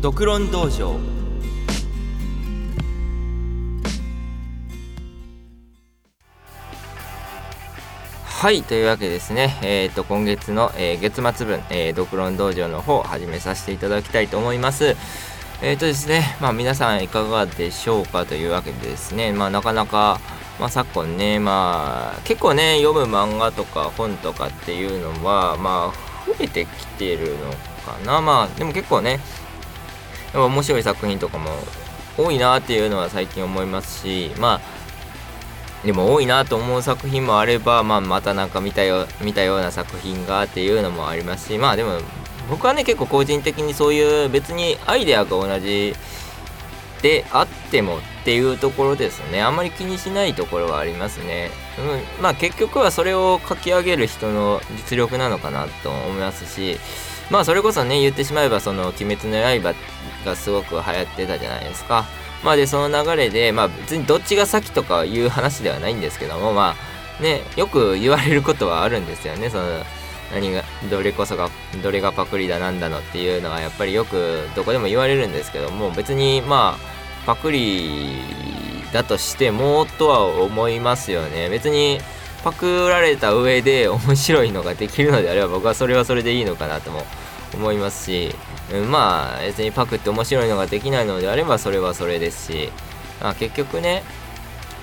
独論道場。はいというわけですね、えーと、今月の、えー、月末分、えー、独論道場の方始めさせていただきたいと思います。えっ、ー、とですねまあ皆さんいかがでしょうかというわけでですね。まあなかなかまあ、昨今ね、まあ、結構ね、読む漫画とか本とかっていうのは、まあ、増えてきてるのかな？まあ、でも結構ね、やっぱ面白い作品とかも多いなっていうのは最近思いますし、まあ、でも多いなと思う作品もあれば、まあ、またなんか見たよ見たような作品がっていうのもありますし、まあでも僕はね結構個人的にそういう別にアイデアが同じであってもっていうところですね。あんまり気にしないところはありますね、うん、まあ結局はそれを書き上げる人の実力なのかなと思いますしまあそれこそね言ってしまえばその「鬼滅の刃」がすごく流行ってたじゃないですか。まあでその流れでまあ別にどっちが先とかいう話ではないんですけどもまあねよく言われることはあるんですよね。その何がどれこそがどれがパクリだなんだのっていうのはやっぱりよくどこでも言われるんですけども別にまあパクリだとしてもとは思いますよね。別にパクられた上で面白いのができるのであれば僕はそれはそれでいいのかなとも思いますし、うん、まあ別にパクって面白いのができないのであればそれはそれですし、まあ、結局ね。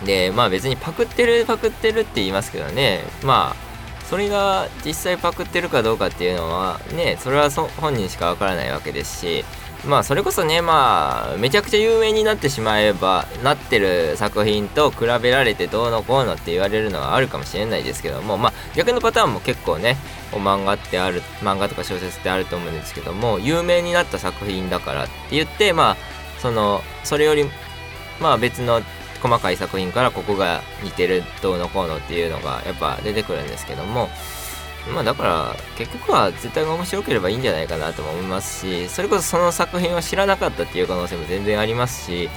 でまあ別にパクってるパクってるって言いますけどね。まあそれが実際パクってるかどうかっていうのはねそれは本人しかわからないわけですしまあそれこそねまあめちゃくちゃ有名になってしまえばなってる作品と比べられてどうのこうのって言われるのはあるかもしれないですけどもまあ逆のパターンも結構ね漫画ってある漫画とか小説ってあると思うんですけども有名になった作品だからって言ってまあそのそれよりまあ別の細かい作品からここが似てるどうのこうのっていうのがやっぱ出てくるんですけどもまあだから結局は絶対が面白ければいいんじゃないかなとも思いますしそれこそその作品を知らなかったっていう可能性も全然ありますし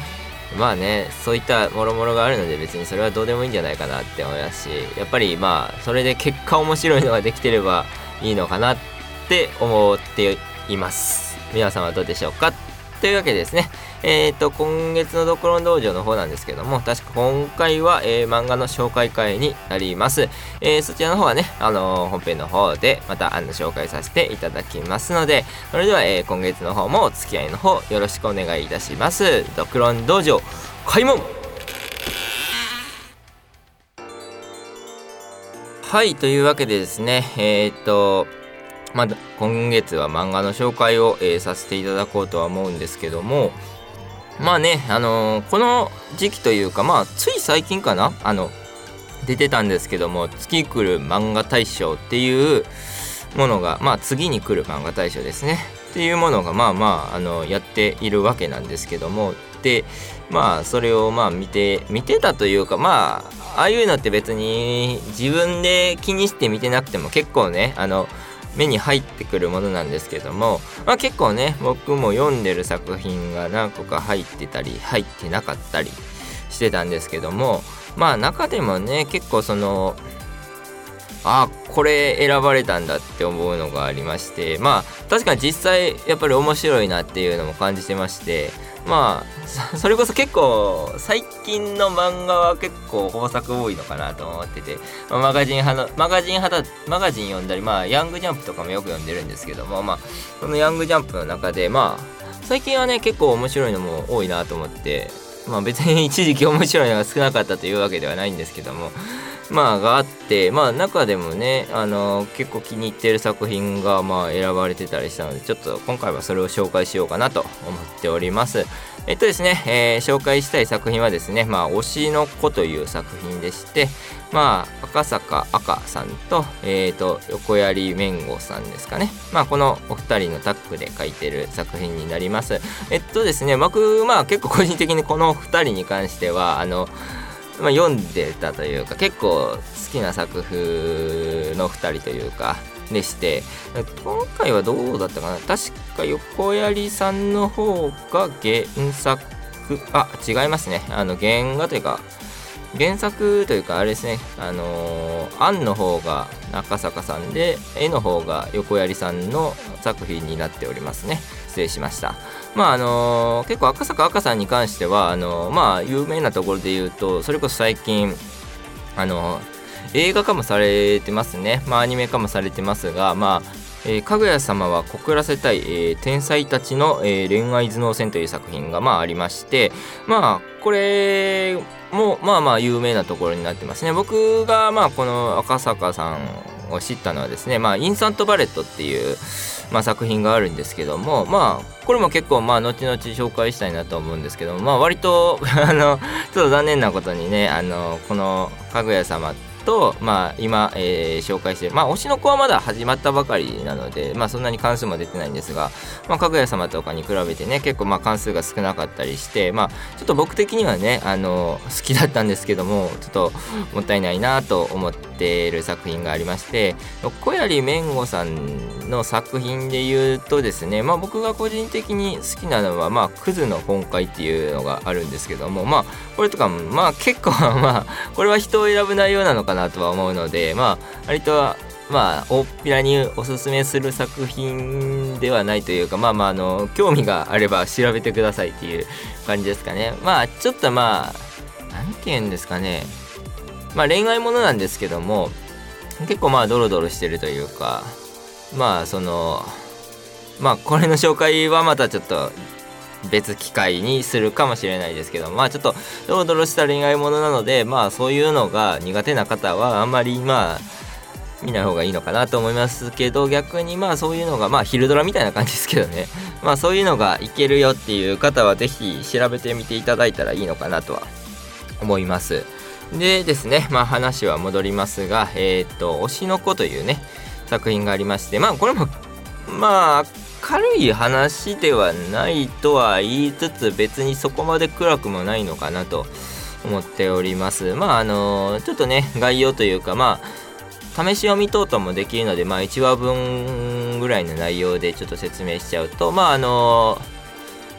まあねそういったもろもろがあるので別にそれはどうでもいいんじゃないかなって思いますしやっぱりまあそれで結果面白いのができてればいいのかなって思っています。皆さんはどうでしょうか？というわけでですね。えっ、ー、と、今月のドクロン道場の方なんですけども、確か今回は、えー、漫画の紹介会になります。えー、そちらの方はね、あの本編の方でまたあの紹介させていただきますので、それでは、え今月の方もお付き合いの方よろしくお願いいたします。ドクロン道場開門はい、というわけでですね、えっ、と、まだ今月は漫画の紹介を、えー、させていただこうとは思うんですけども、まあね、あのー、この時期というか、まあ、つい最近かな、あの、出てたんですけども、月来る漫画大賞っていうものが、まあ、次に来る漫画大賞ですね。っていうものが、まあまあ、あの、やっているわけなんですけども、で、まあ、それを、まあ、見て、見てたというか、まあ、ああいうのって別に自分で気にして見てなくても結構ね、あの、目に入ってくるものなんですけども、まあ、結構ね僕も読んでる作品が何個か入ってたり入ってなかったりしてたんですけどもまあ中でもね結構そのあこれ選ばれたんだって思うのがありましてまあ確かに実際やっぱり面白いなっていうのも感じてましてまあそれこそ結構最近の漫画は結構豊作多いのかなと思ってて、まあ、マガジン派のマガジン派だマガジン読んだりまあヤングジャンプとかもよく読んでるんですけどもまあそのヤングジャンプの中でまあ最近はね結構面白いのも多いなと思ってまあ別に一時期面白いのが少なかったというわけではないんですけどもまあがあってまあ中でもねあの結構気に入ってる作品がまあ選ばれてたりしたのでちょっと今回はそれを紹介しようかなと思っております。えっとですね、えー、紹介したい作品はですねまあ推しの子という作品でしてまあ赤坂赤さんとえっ、ー、と横槍綿吾さんですかね。まあこのお二人のタッグで書いてる作品になります。えっとですね僕まあ結構個人的にこの二人に関してはあのまあ、読んでたというか結構好きな作風の2人というかでして今回はどうだったかな？確か横槍さんの方が原作あ違いますね。あの原画というか原作というかあれですねあのー、案の方が赤坂さんで絵の方が横槍さんの作品になっておりますね。失礼しました。まああのー、結構赤坂赤さんに関してはあのー、まあ有名なところで言うとそれこそ最近あの映画化もされてますね。まあアニメ化もされてますがまあえー、かぐや様は告らせたい、えー、天才たちの、えー、恋愛頭脳戦という作品が、まあ、ありましてまあこれもまあまあ有名なところになってますね。僕がまあこの赤坂さんを知ったのはですねまあインスタントバレットっていうまあ、作品があるんですけどもまあこれも結構まあ後々紹介したいなと思うんですけどまあ割と あのちょっと残念なことにねあのこのかぐや様っと、まあ、今、えー、紹介してる、まあ、推しの子はまだ始まったばかりなので、まあ、そんなに関数も出てないんですが、まあ、かぐや様とかに比べてね、結構まあ関数が少なかったりして、まあ、ちょっと僕的にはね、あの、好きだったんですけども、ちょっともったいないなと思っている作品がありまして、小槍めんごさんの作品で言うとですね、まあ、僕が個人的に好きなのは、まあ、クズの本会っていうのがあるんですけども、まあ、これとかも、まあ、結構、まあ、これは人を選ぶ内容なのかななとは思うのでまあ割とまあ大っぴらにおすすめする作品ではないというかまあまああの興味があれば調べてくださいっていう感じですかね。まあちょっとまあ何て言うんですかね。まあ恋愛ものなんですけども結構まあドロドロしてるというかまあそのまあこれの紹介はまたちょっと別機会にするかもしれないですけどまあちょっとドロドロした恋愛ものなのでまあそういうのが苦手な方はあんまりまあ見ない方がいいのかなと思いますけど逆にまあそういうのがまあ昼ドラみたいな感じですけどねまあそういうのがいけるよっていう方は是非調べてみていただいたらいいのかなとは思います。でですねまあ話は戻りますがえっ、と「推しの子」というね。作品がありましてまあこれもまあ軽い話ではないとは言いつつ別にそこまで暗くもないのかなと思っております。まああのちょっとね概要というかまあ試し読み等々もできるのでまあ1話分ぐらいの内容でちょっと説明しちゃうとまああの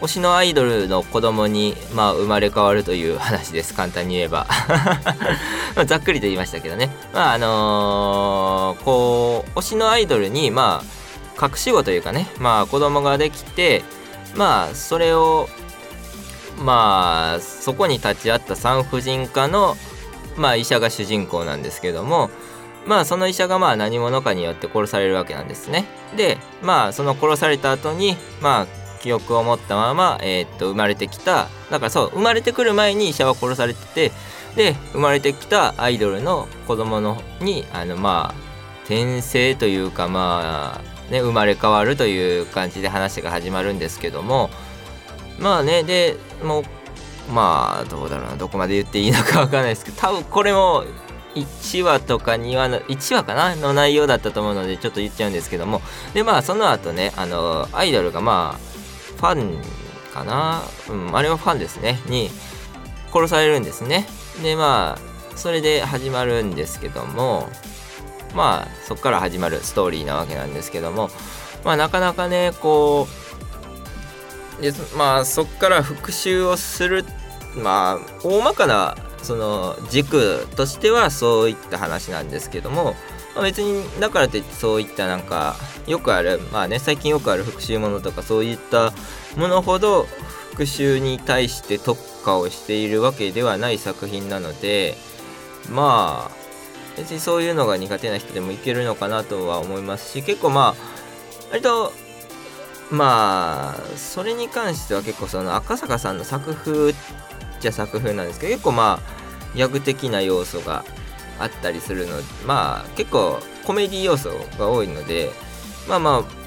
推しのアイドルの子供に、まあ、生まれ変わるという話です。簡単に言えば。ざっくりと言いましたけどね。まああのー、こう推しのアイドルにまあ隠し子というかねまあ子供ができてまあそれをまあそこに立ち会った産婦人科のまあ医者が主人公なんですけどもまあその医者がまあ何者かによって殺されるわけなんですね。でまあその殺された後にまあ記憶を持ったまま、えー、っと生まれてきただからそう生まれてくる前に医者は殺されててで生まれてきたアイドルの子供のにあのまあ転生というかまあね、生まれ変わるという感じで話が始まるんですけどもまあねでもうまあどうだろうなどこまで言っていいのかわかんないですけど多分これも1話とか2話の1話かなの内容だったと思うのでちょっと言っちゃうんですけどもでまあその後ねあのアイドルがまあファンかなうんあれはファンですねに殺されるんですね。でまあそれで始まるんですけどもまあそこから始まるストーリーなわけなんですけどもまあなかなかねこうでまあそこから復習をするまあ大まかなその軸としてはそういった話なんですけども、まあ、別にだからといってそういったなんかよくあるまあね最近よくある復習ものとかそういったものほど復習に対して特化をしているわけではない作品なのでまあ別にそういうのが苦手な人でもいけるのかなとは思いますし結構まあ割とまあそれに関しては結構その赤坂さんの作風じゃ作風なんですけど結構まあギャグ的な要素があったりするのでまあ結構コメディ要素が多いのでまあまあ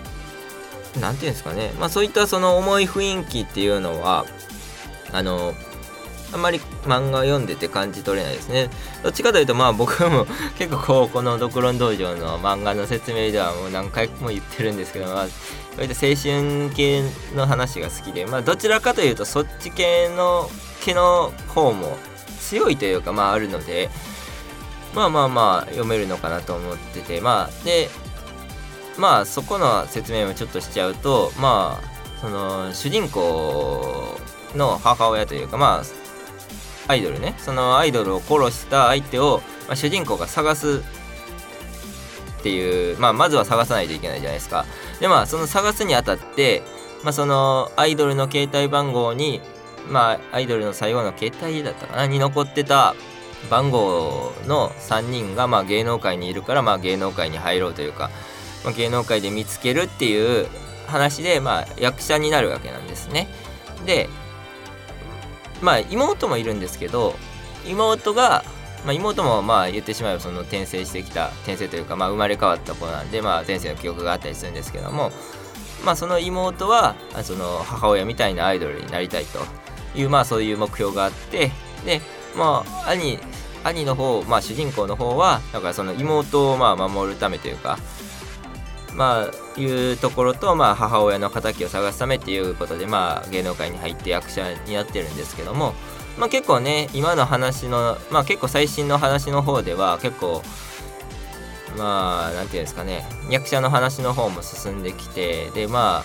何て言うんですかね。まあそういったその重い雰囲気っていうのはあのあんまり漫画読んでて感じ取れないですね。どっちかというとまあ 僕も結構こうこのドクロン道場の漫画の説明ではもう何回も言ってるんですけど、まあ、割と青春系の話が好きで、まあどちらかというとそっち系の毛の方も強いというかまああるので、まあまあまあ読めるのかなと思ってて、まあで、まあそこの説明もちょっとしちゃうと、まあその主人公の母親というかまあアイドルねそのアイドルを殺した相手を、まあ、主人公が探すっていう、まあ、まずは探さないといけないじゃないですかでまあその探すにあたって、まあ、そのアイドルの携帯番号にまあアイドルの最後の携帯だったかなに残ってた番号の3人がまあ芸能界にいるからまあ芸能界に入ろうというか、まあ、芸能界で見つけるっていう話でまあ役者になるわけなんですね。でまあ妹もいるんですけど妹が、まあ、妹もまあ言ってしまえばその転生してきた転生というかまあ生まれ変わった子なんでまあ前世の記憶があったりするんですけどもまあその妹はその母親みたいなアイドルになりたいというまあそういう目標があってでまあ兄兄の方まあ主人公の方はだからその妹をまあ守るためというかまあいうところとまあ母親の敵を探すためっていうことでまあ芸能界に入って役者になってるんですけどもまあ結構ね今の話のまあ結構最新の話の方では結構まあ何て言うんですかね役者の話の方も進んできてでまあ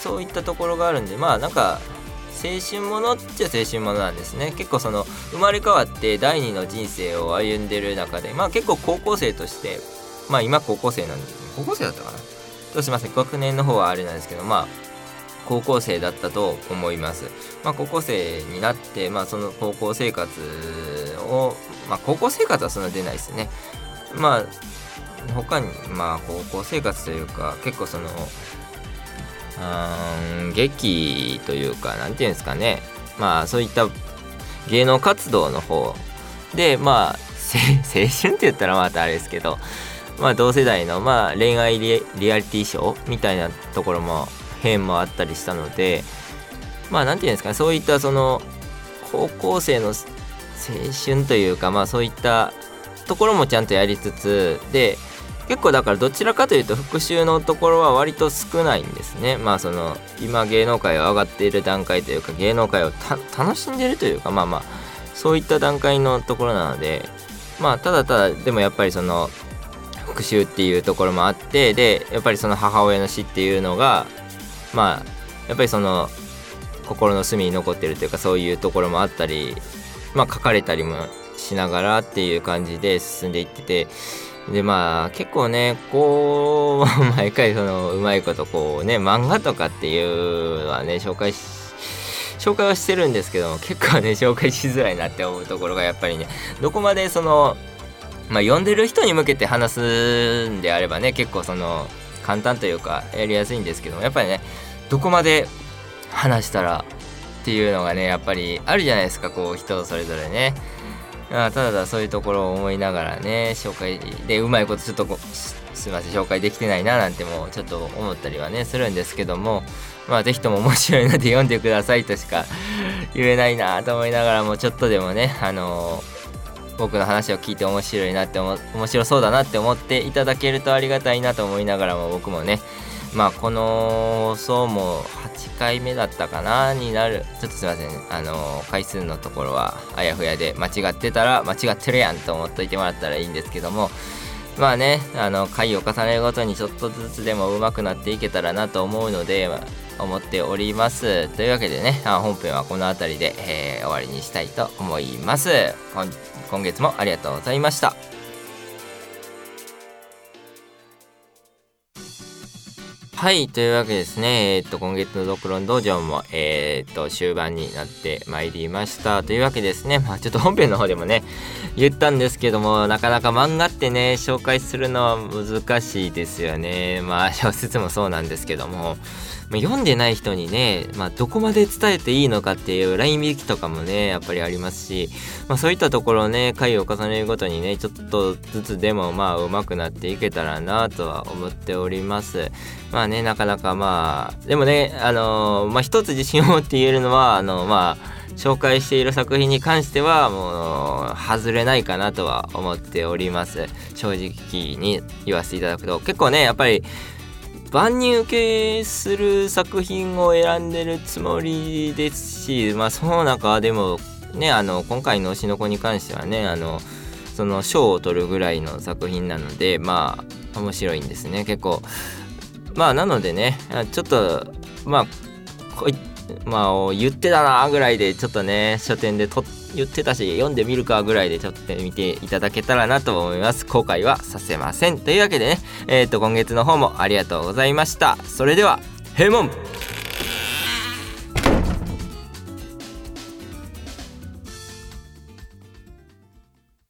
そういったところがあるんでまあなんか青春ものっちゃ青春ものなんですね。結構その生まれ変わって第二の人生を歩んでる中でまあ結構高校生としてまあ今高校生なんで高校生だったかな？としますね学年の方はあれなんですけどまあ高校生だったと思います。まあ、高校生になって、まあ、その高校生活を、まあ、高校生活はそんな出ないですね。まあ、他に、まあ、高校生活というか、結構その、うん劇というか何て言うんですかねまあそういった芸能活動の方でまあ 青春って言ったらまたあれですけどまあ同世代のまあ恋愛リアリティショーみたいなところも編もあったりしたのでまあ何て言うんですかねそういったその高校生の青春というかまあそういったところもちゃんとやりつつで結構だからどちらかというと復習のところは割と少ないんですね。まあその今芸能界を上がっている段階というか芸能界を楽しんでるというかまあまあそういった段階のところなのでまあただただでもやっぱりその復讐っていうところもあってでやっぱりその母親の死っていうのがまあやっぱりその心の隅に残ってるというかそういうところもあったりまあ書かれたりもしながらっていう感じで進んでいっててでまあ結構ねこう 毎回そのうまいことこうね漫画とかっていうのはね紹介し紹介はしてるんですけども結構ね紹介しづらいなって思うところがやっぱりねどこまでそのまあ読んでる人に向けて話すんであればね結構その簡単というかやりやすいんですけどもやっぱりねどこまで話したらっていうのがねやっぱりあるじゃないですかこう人それぞれね。あただただそういうところを思いながらね紹介でうまいことちょっとすいません紹介できてないななんてもうちょっと思ったりはねするんですけどもまあ是非とも面白いので読んでくださいとしか言えないなと思いながらもちょっとでもねあのー、僕の話を聞いて面白いなって面白そうだなって思っていただけるとありがたいなと思いながらも僕もねまあこの放送も8回目だったかなになるちょっとすいませんあの回数のところはあやふやで間違ってたら間違ってるやんと思っといてもらったらいいんですけどもまあねあの回を重ねるごとにちょっとずつでも上手くなっていけたらなと思うので、まあ、思っております。というわけでね本編はこの辺りで、えー、終わりにしたいと思います。今月もありがとうございました。はい、というわけですね、えー、っと、今月のドクロン道場も、えー、っと、終盤になってまいりました。というわけですね、まあ、ちょっと本編の方でもね、言ったんですけども、なかなか漫画ってね、紹介するのは難しいですよね。まあ、小説もそうなんですけども、読んでない人にね、まあ、どこまで伝えていいのかっていうライン引きとかもねやっぱりありますし、まあ、そういったところをね回を重ねるごとにねちょっとずつでもまあ上手くなっていけたらなとは思っておりますまあねなかなかまあでもねあのー、まあ一つ自信を持って言えるのはあのまあ紹介している作品に関してはもう外れないかなとは思っております。正直に言わせていただくと。結構ねやっぱり万人受けする作品を選んでるつもりですし、まあ、その中でもねあの今回の「推しの子」に関してはねあのその賞を取るぐらいの作品なのでまあ面白いんですね。結構まあなのでねちょっとまあこいまあ言ってたなぐらいでちょっとね書店でと言ってたし読んでみるかぐらいでちょっと見ていただけたらなと思います。後悔はさせません。というわけでねえっ、ー、と今月の方もありがとうございました。それでは閉門。